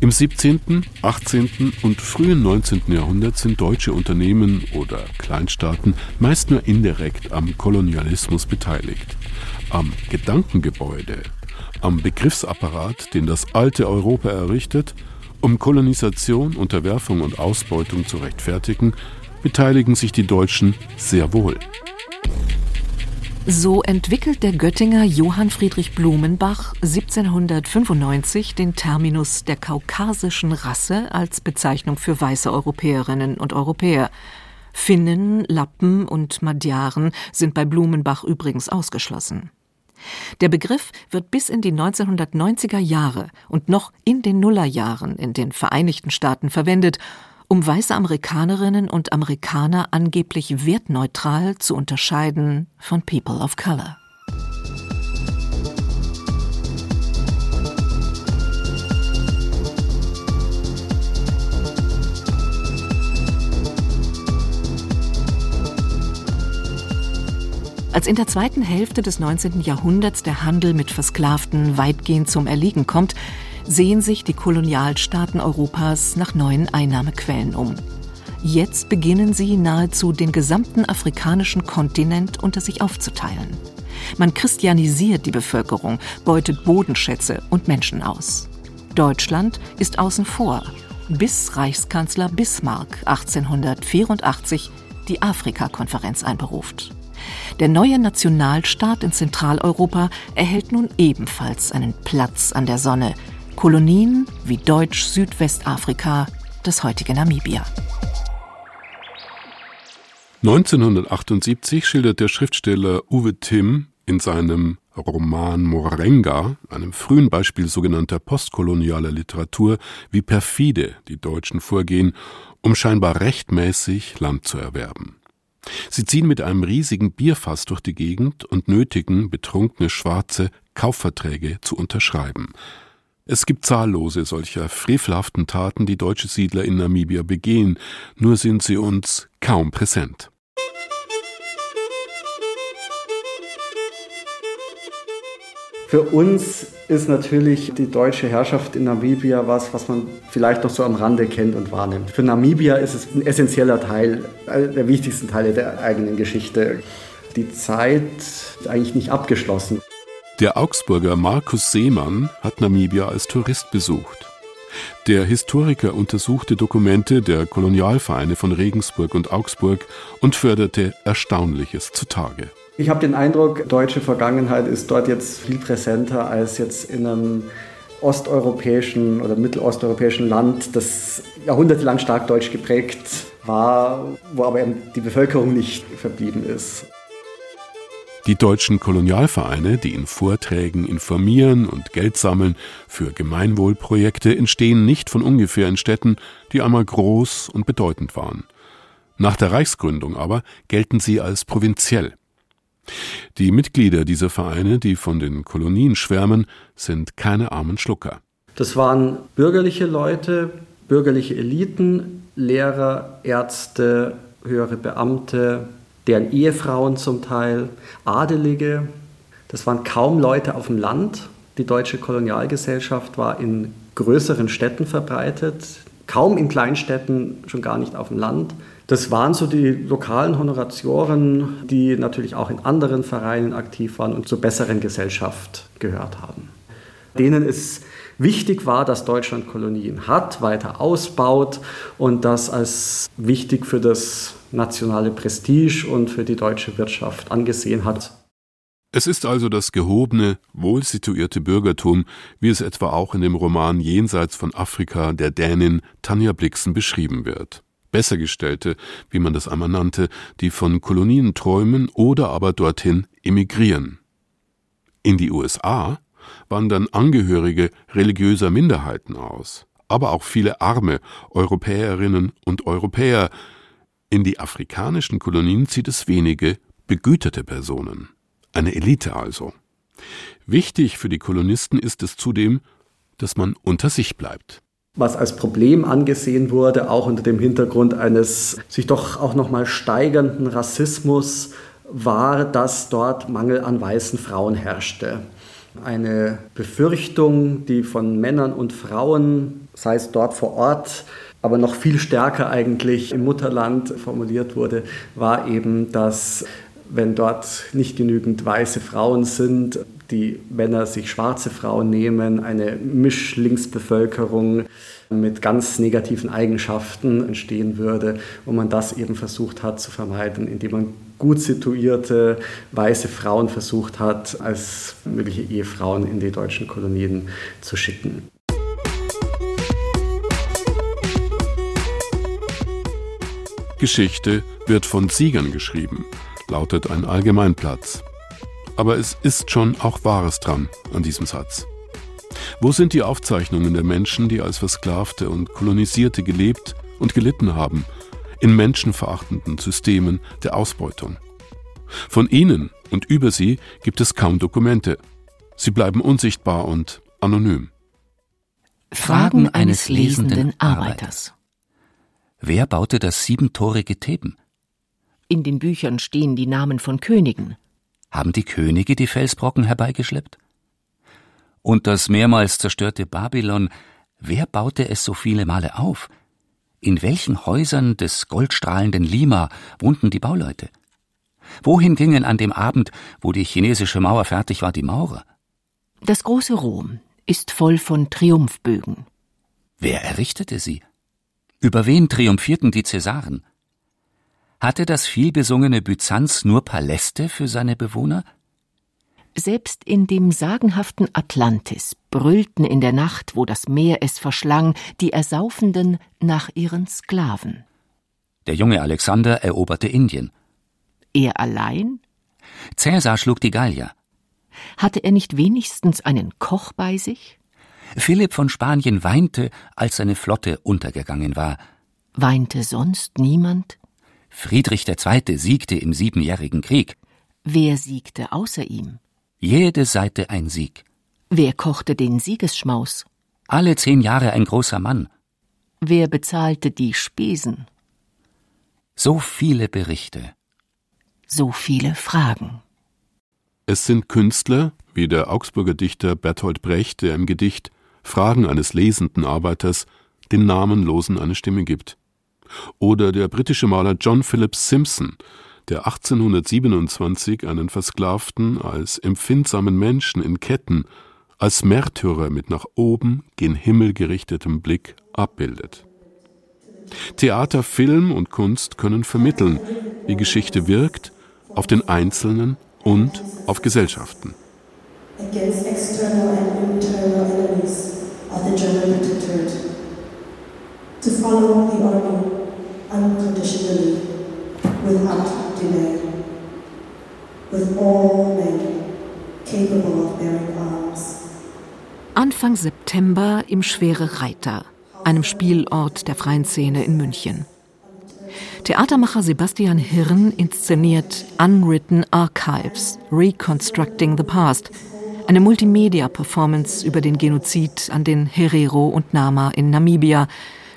Im 17., 18. und frühen 19. Jahrhundert sind deutsche Unternehmen oder Kleinstaaten meist nur indirekt am Kolonialismus beteiligt. Am Gedankengebäude, am Begriffsapparat, den das alte Europa errichtet, um Kolonisation, Unterwerfung und Ausbeutung zu rechtfertigen, beteiligen sich die Deutschen sehr wohl. So entwickelt der Göttinger Johann Friedrich Blumenbach 1795 den Terminus der kaukasischen Rasse als Bezeichnung für weiße Europäerinnen und Europäer. Finnen, Lappen und Magyaren sind bei Blumenbach übrigens ausgeschlossen. Der Begriff wird bis in die 1990er Jahre und noch in den Nullerjahren in den Vereinigten Staaten verwendet um weiße Amerikanerinnen und Amerikaner angeblich wertneutral zu unterscheiden von People of Color. Als in der zweiten Hälfte des 19. Jahrhunderts der Handel mit Versklavten weitgehend zum Erliegen kommt, sehen sich die Kolonialstaaten Europas nach neuen Einnahmequellen um. Jetzt beginnen sie nahezu den gesamten afrikanischen Kontinent unter sich aufzuteilen. Man christianisiert die Bevölkerung, beutet Bodenschätze und Menschen aus. Deutschland ist außen vor, bis Reichskanzler Bismarck 1884 die Afrikakonferenz einberuft. Der neue Nationalstaat in Zentraleuropa erhält nun ebenfalls einen Platz an der Sonne, Kolonien wie Deutsch-Südwestafrika, das heutige Namibia. 1978 schildert der Schriftsteller Uwe Timm in seinem Roman Morenga, einem frühen Beispiel sogenannter postkolonialer Literatur, wie perfide die Deutschen vorgehen, um scheinbar rechtmäßig Land zu erwerben. Sie ziehen mit einem riesigen Bierfass durch die Gegend und nötigen betrunkene Schwarze Kaufverträge zu unterschreiben. Es gibt zahllose solcher frevelhaften Taten, die deutsche Siedler in Namibia begehen, nur sind sie uns kaum präsent. Für uns ist natürlich die deutsche Herrschaft in Namibia was, was man vielleicht noch so am Rande kennt und wahrnimmt. Für Namibia ist es ein essentieller Teil, der wichtigsten Teile der eigenen Geschichte. Die Zeit ist eigentlich nicht abgeschlossen. Der Augsburger Markus Seemann hat Namibia als Tourist besucht. Der Historiker untersuchte Dokumente der Kolonialvereine von Regensburg und Augsburg und förderte Erstaunliches zutage. Ich habe den Eindruck, deutsche Vergangenheit ist dort jetzt viel präsenter als jetzt in einem osteuropäischen oder mittelosteuropäischen Land, das jahrhundertelang stark deutsch geprägt war, wo aber eben die Bevölkerung nicht verblieben ist. Die deutschen Kolonialvereine, die in Vorträgen informieren und Geld sammeln für Gemeinwohlprojekte, entstehen nicht von ungefähr in Städten, die einmal groß und bedeutend waren. Nach der Reichsgründung aber gelten sie als provinziell. Die Mitglieder dieser Vereine, die von den Kolonien schwärmen, sind keine armen Schlucker. Das waren bürgerliche Leute, bürgerliche Eliten, Lehrer, Ärzte, höhere Beamte, deren Ehefrauen zum Teil, Adelige. Das waren kaum Leute auf dem Land. Die deutsche Kolonialgesellschaft war in größeren Städten verbreitet, kaum in Kleinstädten, schon gar nicht auf dem Land. Das waren so die lokalen Honoratioren, die natürlich auch in anderen Vereinen aktiv waren und zur besseren Gesellschaft gehört haben. Denen es wichtig war, dass Deutschland Kolonien hat, weiter ausbaut und das als wichtig für das nationale Prestige und für die deutsche Wirtschaft angesehen hat. Es ist also das gehobene, wohlsituierte Bürgertum, wie es etwa auch in dem Roman Jenseits von Afrika der Dänin Tanja Blixen beschrieben wird. Bessergestellte, wie man das einmal nannte, die von Kolonien träumen oder aber dorthin emigrieren. In die USA wandern Angehörige religiöser Minderheiten aus, aber auch viele arme Europäerinnen und Europäer. In die afrikanischen Kolonien zieht es wenige begüterte Personen eine Elite also. Wichtig für die Kolonisten ist es zudem, dass man unter sich bleibt. Was als Problem angesehen wurde, auch unter dem Hintergrund eines sich doch auch noch mal steigernden Rassismus, war, dass dort Mangel an weißen Frauen herrschte. Eine Befürchtung, die von Männern und Frauen, sei es dort vor Ort, aber noch viel stärker eigentlich im Mutterland formuliert wurde, war eben, dass wenn dort nicht genügend weiße Frauen sind, die Männer sich schwarze Frauen nehmen, eine Mischlingsbevölkerung mit ganz negativen Eigenschaften entstehen würde und man das eben versucht hat zu vermeiden, indem man gut situierte weiße Frauen versucht hat, als mögliche Ehefrauen in die deutschen Kolonien zu schicken. Geschichte wird von Siegern geschrieben lautet ein Allgemeinplatz. Aber es ist schon auch Wahres dran an diesem Satz. Wo sind die Aufzeichnungen der Menschen, die als Versklavte und Kolonisierte gelebt und gelitten haben, in menschenverachtenden Systemen der Ausbeutung? Von ihnen und über sie gibt es kaum Dokumente. Sie bleiben unsichtbar und anonym. Fragen eines lesenden Arbeiters. Wer baute das siebentorige Theben? In den Büchern stehen die Namen von Königen. Haben die Könige die Felsbrocken herbeigeschleppt? Und das mehrmals zerstörte Babylon, wer baute es so viele Male auf? In welchen Häusern des goldstrahlenden Lima wohnten die Bauleute? Wohin gingen an dem Abend, wo die chinesische Mauer fertig war, die Maurer? Das große Rom ist voll von Triumphbögen. Wer errichtete sie? Über wen triumphierten die Cäsaren? Hatte das vielbesungene Byzanz nur Paläste für seine Bewohner? Selbst in dem sagenhaften Atlantis brüllten in der Nacht, wo das Meer es verschlang, die Ersaufenden nach ihren Sklaven. Der junge Alexander eroberte Indien. Er allein? Cäsar schlug die Gallier. Hatte er nicht wenigstens einen Koch bei sich? Philipp von Spanien weinte, als seine Flotte untergegangen war. Weinte sonst niemand? Friedrich II. siegte im Siebenjährigen Krieg. Wer siegte außer ihm? Jede Seite ein Sieg. Wer kochte den Siegesschmaus? Alle zehn Jahre ein großer Mann. Wer bezahlte die Spesen? So viele Berichte. So viele Fragen. Es sind Künstler, wie der Augsburger Dichter Bertolt Brecht, der im Gedicht Fragen eines lesenden Arbeiters den Namenlosen eine Stimme gibt. Oder der britische Maler John Philip Simpson, der 1827 einen Versklavten als empfindsamen Menschen in Ketten, als Märtyrer mit nach oben gen Himmel gerichtetem Blick abbildet. Theater, Film und Kunst können vermitteln, wie Geschichte wirkt, auf den Einzelnen und auf Gesellschaften. To follow the army without delay, with all men capable of bearing arms. Anfang September im Schwere Reiter, einem Spielort der freien Szene in München. Theatermacher Sebastian Hirn inszeniert Unwritten Archives, Reconstructing the Past, eine Multimedia-Performance über den Genozid an den Herero und Nama in Namibia,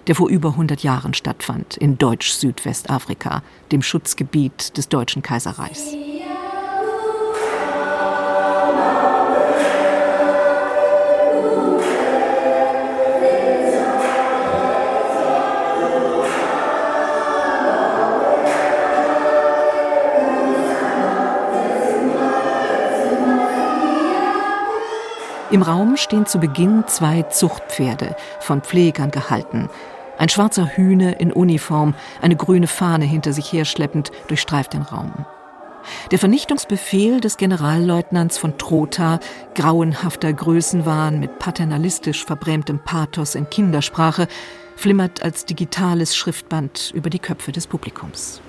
der vor über 100 Jahren stattfand, in Deutsch-Südwestafrika, dem Schutzgebiet des Deutschen Kaiserreichs. Im Raum stehen zu Beginn zwei Zuchtpferde, von Pflegern gehalten. Ein schwarzer Hühne in Uniform, eine grüne Fahne hinter sich herschleppend, durchstreift den Raum. Der Vernichtungsbefehl des Generalleutnants von Trotha, grauenhafter Größenwahn mit paternalistisch verbrämtem Pathos in Kindersprache, flimmert als digitales Schriftband über die Köpfe des Publikums.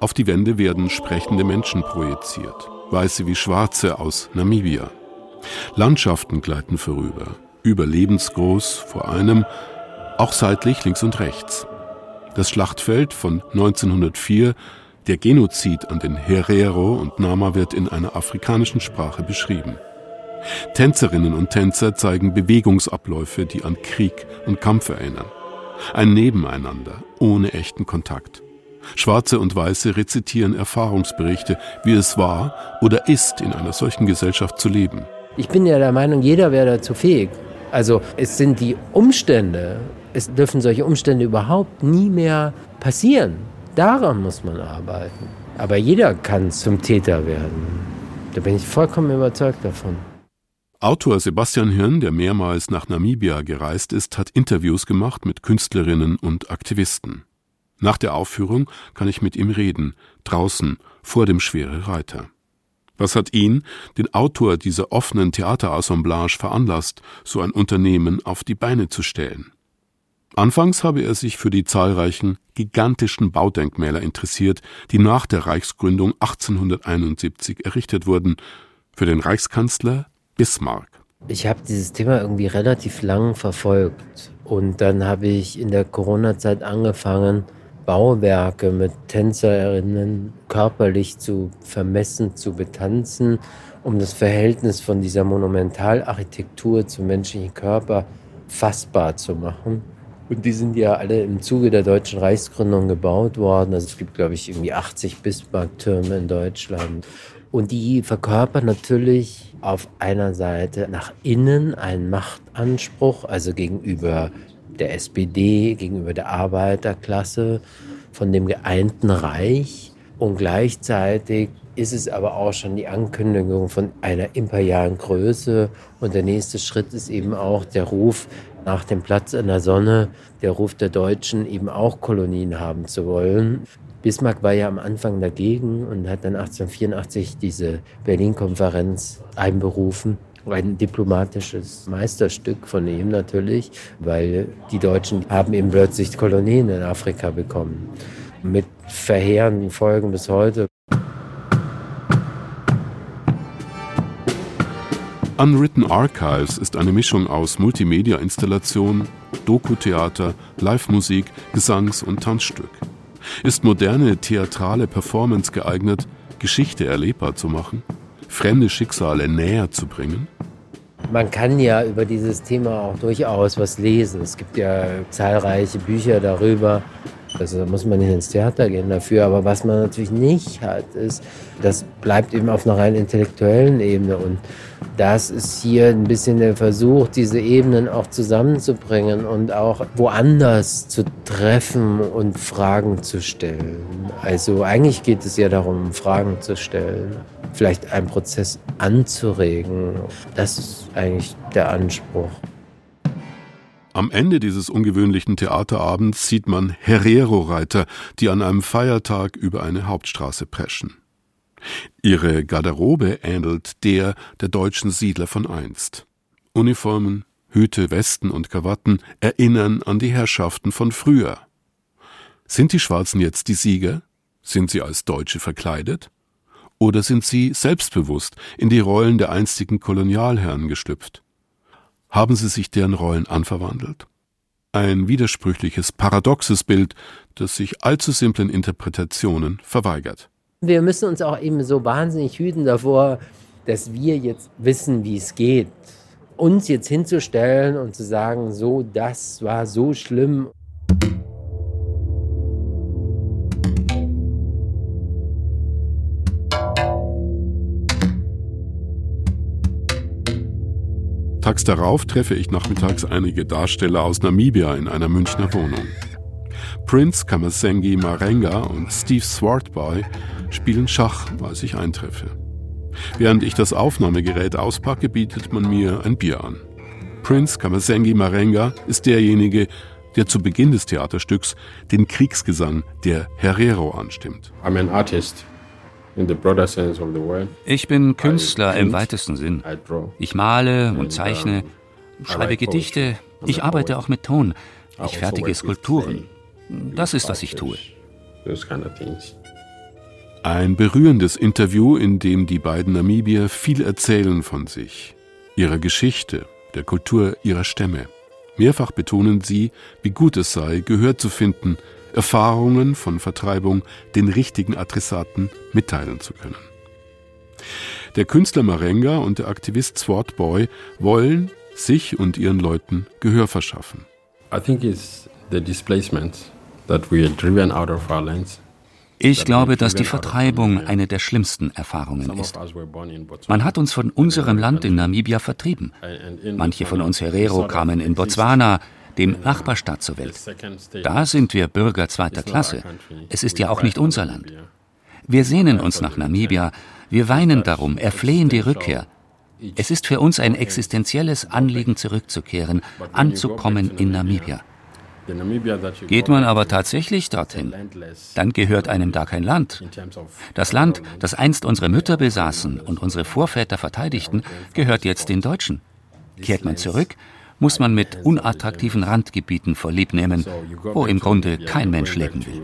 Auf die Wände werden sprechende Menschen projiziert, weiße wie schwarze aus Namibia. Landschaften gleiten vorüber, überlebensgroß vor einem, auch seitlich links und rechts. Das Schlachtfeld von 1904, der Genozid an den Herero und Nama wird in einer afrikanischen Sprache beschrieben. Tänzerinnen und Tänzer zeigen Bewegungsabläufe, die an Krieg und Kampf erinnern. Ein Nebeneinander ohne echten Kontakt. Schwarze und Weiße rezitieren Erfahrungsberichte, wie es war oder ist, in einer solchen Gesellschaft zu leben. Ich bin ja der Meinung, jeder wäre dazu fähig. Also es sind die Umstände, es dürfen solche Umstände überhaupt nie mehr passieren. Daran muss man arbeiten. Aber jeder kann zum Täter werden. Da bin ich vollkommen überzeugt davon. Autor Sebastian Hirn, der mehrmals nach Namibia gereist ist, hat Interviews gemacht mit Künstlerinnen und Aktivisten. Nach der Aufführung kann ich mit ihm reden, draußen vor dem Schwere Reiter. Was hat ihn, den Autor dieser offenen Theaterassemblage, veranlasst, so ein Unternehmen auf die Beine zu stellen? Anfangs habe er sich für die zahlreichen gigantischen Baudenkmäler interessiert, die nach der Reichsgründung 1871 errichtet wurden, für den Reichskanzler Bismarck. Ich habe dieses Thema irgendwie relativ lang verfolgt und dann habe ich in der Corona-Zeit angefangen, Bauwerke mit Tänzerinnen körperlich zu vermessen, zu betanzen, um das Verhältnis von dieser Monumentalarchitektur zum menschlichen Körper fassbar zu machen. Und die sind ja alle im Zuge der deutschen Reichsgründung gebaut worden. Also es gibt, glaube ich, irgendwie 80 Bismarck-Türme in Deutschland. Und die verkörpern natürlich auf einer Seite nach innen einen Machtanspruch, also gegenüber der SPD, gegenüber der Arbeiterklasse, von dem geeinten Reich. Und gleichzeitig ist es aber auch schon die Ankündigung von einer imperialen Größe. Und der nächste Schritt ist eben auch der Ruf nach dem Platz in der Sonne, der Ruf der Deutschen, eben auch Kolonien haben zu wollen. Bismarck war ja am Anfang dagegen und hat dann 1884 diese Berlin-Konferenz einberufen ein diplomatisches Meisterstück von ihm natürlich, weil die Deutschen haben eben plötzlich Kolonien in Afrika bekommen. Mit verheerenden Folgen bis heute. Unwritten Archives ist eine Mischung aus Multimedia-Installation, Doku-Theater, Live-Musik, Gesangs- und Tanzstück. Ist moderne theatrale Performance geeignet, Geschichte erlebbar zu machen? Fremde Schicksale näher zu bringen? Man kann ja über dieses Thema auch durchaus was lesen. Es gibt ja zahlreiche Bücher darüber. Also da muss man nicht ins Theater gehen dafür. Aber was man natürlich nicht hat, ist, das bleibt eben auf einer rein intellektuellen Ebene. Und das ist hier ein bisschen der Versuch, diese Ebenen auch zusammenzubringen und auch woanders zu treffen und Fragen zu stellen. Also eigentlich geht es ja darum, Fragen zu stellen, vielleicht einen Prozess anzuregen. Das ist eigentlich der Anspruch. Am Ende dieses ungewöhnlichen Theaterabends sieht man Herero-Reiter, die an einem Feiertag über eine Hauptstraße preschen. Ihre Garderobe ähnelt der der deutschen Siedler von einst. Uniformen, Hüte, Westen und Krawatten erinnern an die Herrschaften von früher. Sind die Schwarzen jetzt die Sieger? Sind sie als Deutsche verkleidet? Oder sind sie selbstbewusst in die Rollen der einstigen Kolonialherren geschlüpft? Haben sie sich deren Rollen anverwandelt? Ein widersprüchliches, paradoxes Bild, das sich allzu simplen Interpretationen verweigert. Wir müssen uns auch eben so wahnsinnig hüten davor, dass wir jetzt wissen, wie es geht. Uns jetzt hinzustellen und zu sagen, so, das war so schlimm. Tags darauf treffe ich nachmittags einige Darsteller aus Namibia in einer Münchner Wohnung. Prince Kamasengi Marenga und Steve Swartboy spielen Schach, als ich eintreffe. Während ich das Aufnahmegerät auspacke, bietet man mir ein Bier an. Prince Kamasengi Marenga ist derjenige, der zu Beginn des Theaterstücks den Kriegsgesang der Herero anstimmt. I'm an artist. Ich bin Künstler im weitesten Sinn. Ich male und zeichne, schreibe Gedichte, ich arbeite auch mit Ton, ich fertige Skulpturen. Das ist, was ich tue. Ein berührendes Interview, in dem die beiden Namibier viel erzählen von sich, ihrer Geschichte, der Kultur ihrer Stämme. Mehrfach betonen sie, wie gut es sei, Gehör zu finden, Erfahrungen von Vertreibung den richtigen Adressaten mitteilen zu können. Der Künstler Marenga und der Aktivist Swartboy wollen sich und ihren Leuten Gehör verschaffen. I think it's the displacement that we are driven out of our lands. Ich glaube, dass die Vertreibung eine der schlimmsten Erfahrungen ist. Man hat uns von unserem Land in Namibia vertrieben. Manche von uns Herero kamen in Botswana, dem Nachbarstaat zur Welt. Da sind wir Bürger zweiter Klasse. Es ist ja auch nicht unser Land. Wir sehnen uns nach Namibia, wir weinen darum, erflehen die Rückkehr. Es ist für uns ein existenzielles Anliegen, zurückzukehren, anzukommen in Namibia. Geht man aber tatsächlich dorthin, dann gehört einem da kein Land. Das Land, das einst unsere Mütter besaßen und unsere Vorväter verteidigten, gehört jetzt den Deutschen. Kehrt man zurück, muss man mit unattraktiven Randgebieten vorliebnehmen, wo im Grunde kein Mensch leben will.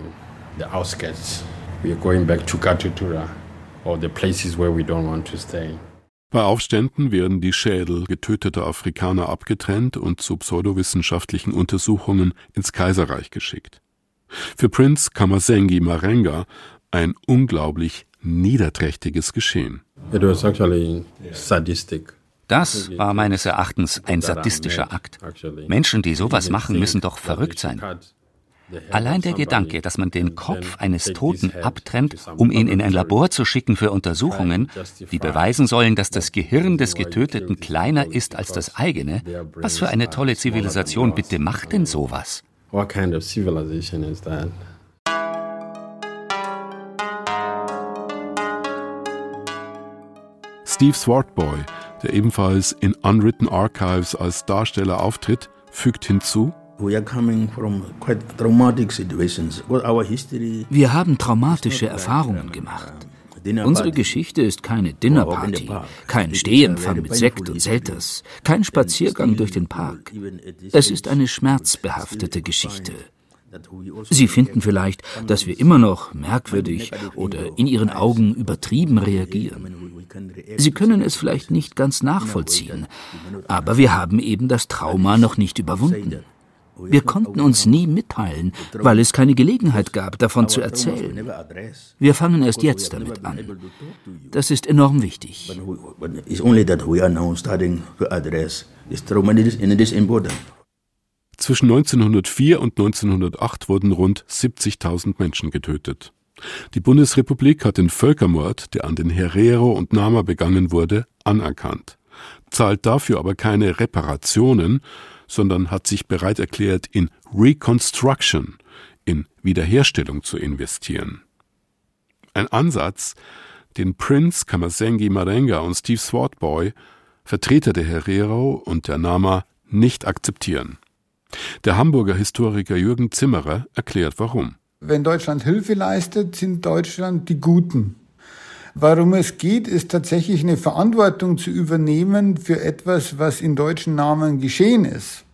Bei Aufständen werden die Schädel getöteter Afrikaner abgetrennt und zu pseudowissenschaftlichen Untersuchungen ins Kaiserreich geschickt. Für Prinz Kamasengi Marenga ein unglaublich niederträchtiges Geschehen. It was actually sadistic. Das war meines Erachtens ein sadistischer Akt. Menschen, die sowas machen, müssen doch verrückt sein. Allein der Gedanke, dass man den Kopf eines Toten abtrennt, um ihn in ein Labor zu schicken für Untersuchungen, die beweisen sollen, dass das Gehirn des Getöteten kleiner ist als das eigene, was für eine tolle Zivilisation bitte macht denn sowas? What kind of civilization is that? Steve Swartboy der ebenfalls in Unwritten Archives als Darsteller auftritt, fügt hinzu, wir haben traumatische Erfahrungen gemacht. Unsere Geschichte ist keine Dinnerparty, kein Stehempfang mit Sekt und Selters, kein Spaziergang durch den Park. Es ist eine schmerzbehaftete Geschichte. Sie finden vielleicht, dass wir immer noch merkwürdig oder in Ihren Augen übertrieben reagieren. Sie können es vielleicht nicht ganz nachvollziehen, aber wir haben eben das Trauma noch nicht überwunden. Wir konnten uns nie mitteilen, weil es keine Gelegenheit gab, davon zu erzählen. Wir fangen erst jetzt damit an. Das ist enorm wichtig. Zwischen 1904 und 1908 wurden rund 70.000 Menschen getötet. Die Bundesrepublik hat den Völkermord, der an den Herero und Nama begangen wurde, anerkannt, zahlt dafür aber keine Reparationen, sondern hat sich bereit erklärt, in Reconstruction, in Wiederherstellung zu investieren. Ein Ansatz, den Prince Kamasengi Marenga und Steve Swartboy, Vertreter der Herero und der Nama, nicht akzeptieren. Der Hamburger Historiker Jürgen Zimmerer erklärt warum. Wenn Deutschland Hilfe leistet, sind Deutschland die Guten. Warum es geht, ist tatsächlich eine Verantwortung zu übernehmen für etwas, was in deutschen Namen geschehen ist.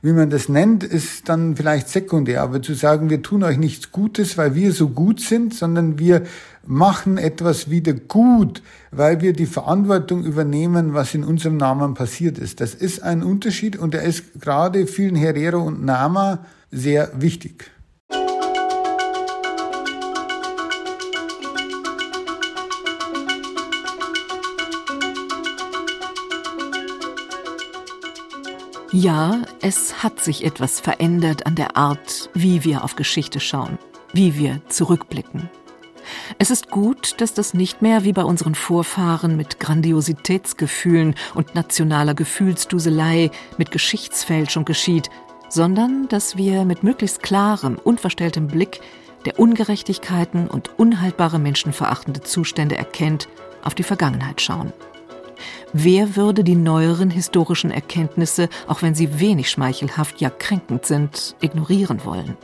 Wie man das nennt, ist dann vielleicht sekundär. Aber zu sagen, wir tun euch nichts Gutes, weil wir so gut sind, sondern wir machen etwas wieder gut, weil wir die Verantwortung übernehmen, was in unserem Namen passiert ist. Das ist ein Unterschied und er ist gerade vielen Herero und Nama sehr wichtig. Ja, es hat sich etwas verändert an der Art, wie wir auf Geschichte schauen, wie wir zurückblicken. Es ist gut, dass das nicht mehr wie bei unseren Vorfahren mit Grandiositätsgefühlen und nationaler Gefühlsduselei, mit Geschichtsfälschung geschieht, sondern dass wir mit möglichst klarem, unverstelltem Blick, der Ungerechtigkeiten und unhaltbare menschenverachtende Zustände erkennt, auf die Vergangenheit schauen. Wer würde die neueren historischen Erkenntnisse, auch wenn sie wenig schmeichelhaft, ja kränkend sind, ignorieren wollen?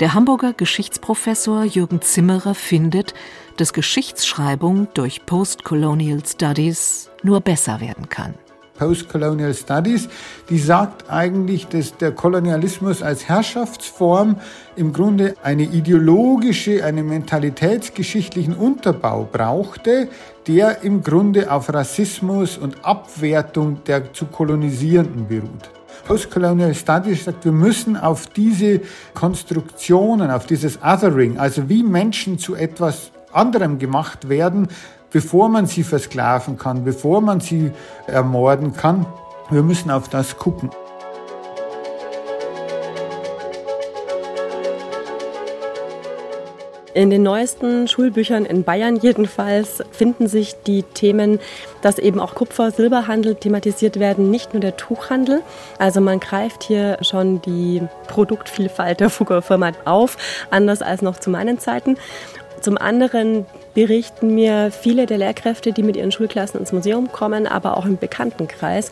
Der Hamburger Geschichtsprofessor Jürgen Zimmerer findet, dass Geschichtsschreibung durch Postcolonial Studies nur besser werden kann. Postcolonial Studies, die sagt eigentlich, dass der Kolonialismus als Herrschaftsform im Grunde eine ideologische, eine mentalitätsgeschichtlichen Unterbau brauchte, der im Grunde auf Rassismus und Abwertung der zu Kolonisierenden beruht. Postcolonial Studies sagt, wir müssen auf diese Konstruktionen, auf dieses Othering, also wie Menschen zu etwas anderem gemacht werden, bevor man sie versklaven kann, bevor man sie ermorden kann. Wir müssen auf das gucken. In den neuesten Schulbüchern in Bayern jedenfalls finden sich die Themen, dass eben auch Kupfer-Silberhandel thematisiert werden, nicht nur der Tuchhandel. Also man greift hier schon die Produktvielfalt der Fugger Firma auf, anders als noch zu meinen Zeiten. Zum anderen berichten mir viele der Lehrkräfte, die mit ihren Schulklassen ins Museum kommen, aber auch im Bekanntenkreis,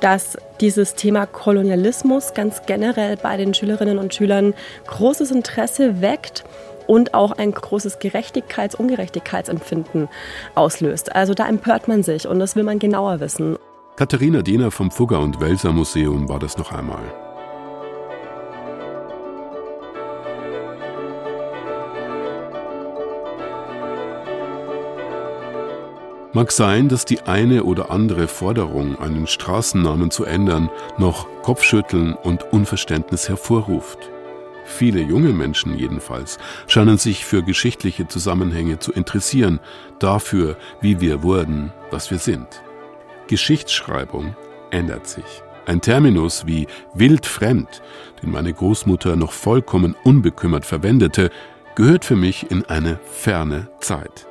dass dieses Thema Kolonialismus ganz generell bei den Schülerinnen und Schülern großes Interesse weckt und auch ein großes Gerechtigkeits-, Ungerechtigkeitsempfinden auslöst. Also da empört man sich und das will man genauer wissen. Katharina Diener vom Fugger- und Welser Museum war das noch einmal. Mag sein, dass die eine oder andere Forderung, einen Straßennamen zu ändern, noch Kopfschütteln und Unverständnis hervorruft. Viele junge Menschen jedenfalls scheinen sich für geschichtliche Zusammenhänge zu interessieren, dafür, wie wir wurden, was wir sind. Geschichtsschreibung ändert sich. Ein Terminus wie wildfremd, den meine Großmutter noch vollkommen unbekümmert verwendete, gehört für mich in eine ferne Zeit.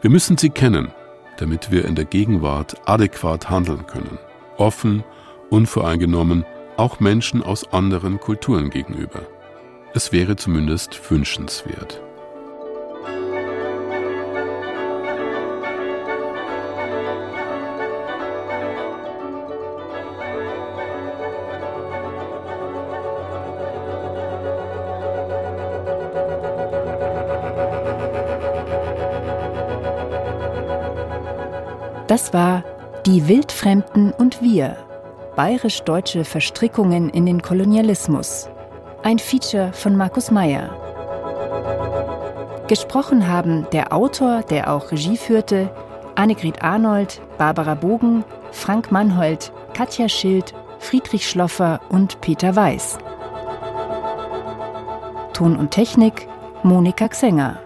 Wir müssen sie kennen, damit wir in der Gegenwart adäquat handeln können. Offen, unvoreingenommen, auch Menschen aus anderen Kulturen gegenüber. Es wäre zumindest wünschenswert. Das war Die Wildfremden und wir. Bayerisch-deutsche Verstrickungen in den Kolonialismus ein Feature von Markus Meyer. Gesprochen haben der Autor, der auch Regie führte, Annegret Arnold, Barbara Bogen, Frank Mannhold, Katja Schild, Friedrich Schloffer und Peter Weiß. Ton und Technik Monika Xenger.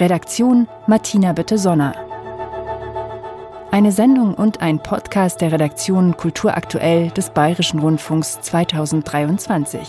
Redaktion Martina Bötte-Sonner. Eine Sendung und ein Podcast der Redaktion Kulturaktuell des Bayerischen Rundfunks 2023.